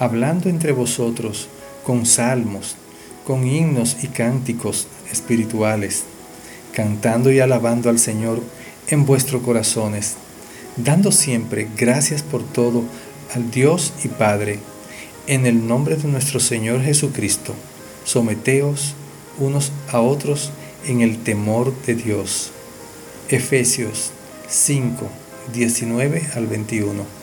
Hablando entre vosotros con salmos, con himnos y cánticos espirituales, cantando y alabando al Señor en vuestros corazones, dando siempre gracias por todo al Dios y Padre, en el nombre de nuestro Señor Jesucristo, someteos unos a otros en el temor de Dios. Efesios 5, 19 al 21.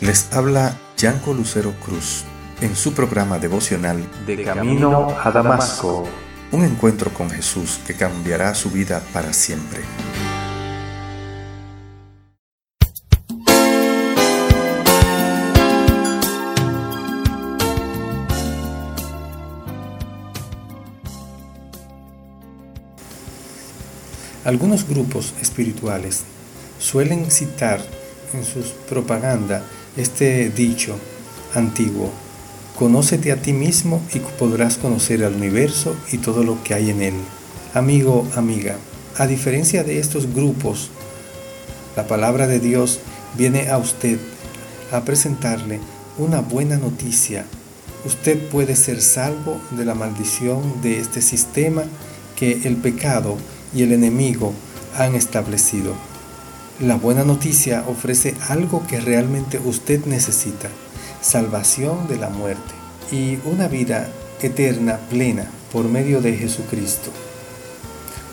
Les habla Yanko Lucero Cruz en su programa devocional De Camino a Damasco. Un encuentro con Jesús que cambiará su vida para siempre. Algunos grupos espirituales suelen citar en sus propaganda este dicho antiguo, conócete a ti mismo y podrás conocer al universo y todo lo que hay en él. Amigo, amiga, a diferencia de estos grupos, la palabra de Dios viene a usted a presentarle una buena noticia. Usted puede ser salvo de la maldición de este sistema que el pecado y el enemigo han establecido. La buena noticia ofrece algo que realmente usted necesita, salvación de la muerte y una vida eterna plena por medio de Jesucristo.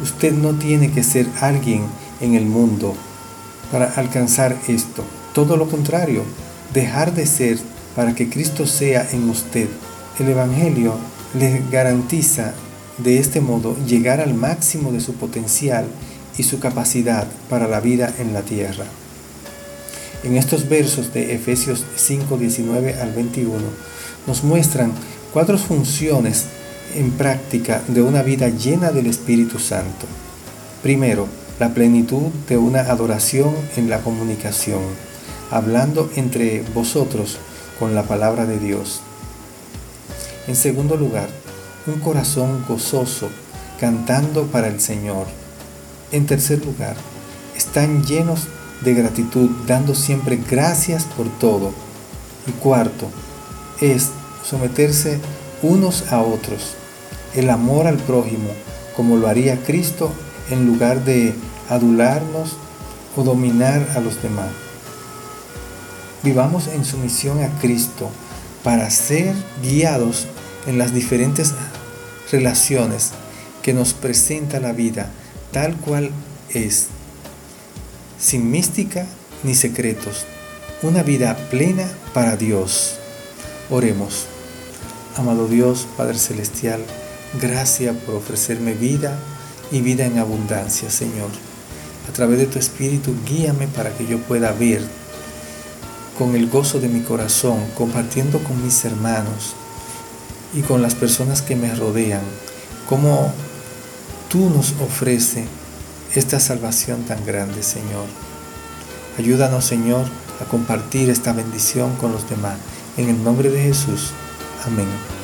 Usted no tiene que ser alguien en el mundo para alcanzar esto. Todo lo contrario, dejar de ser para que Cristo sea en usted. El Evangelio le garantiza de este modo llegar al máximo de su potencial y su capacidad para la vida en la tierra. En estos versos de Efesios 5, 19 al 21 nos muestran cuatro funciones en práctica de una vida llena del Espíritu Santo. Primero, la plenitud de una adoración en la comunicación, hablando entre vosotros con la palabra de Dios. En segundo lugar, un corazón gozoso, cantando para el Señor. En tercer lugar, están llenos de gratitud, dando siempre gracias por todo. Y cuarto, es someterse unos a otros, el amor al prójimo, como lo haría Cristo en lugar de adularnos o dominar a los demás. Vivamos en sumisión a Cristo para ser guiados en las diferentes relaciones que nos presenta la vida tal cual es, sin mística ni secretos, una vida plena para Dios. Oremos. Amado Dios, Padre Celestial, gracias por ofrecerme vida y vida en abundancia, Señor. A través de tu Espíritu, guíame para que yo pueda ver con el gozo de mi corazón, compartiendo con mis hermanos y con las personas que me rodean, cómo tú nos ofreces esta salvación tan grande, Señor. Ayúdanos, Señor, a compartir esta bendición con los demás. En el nombre de Jesús. Amén.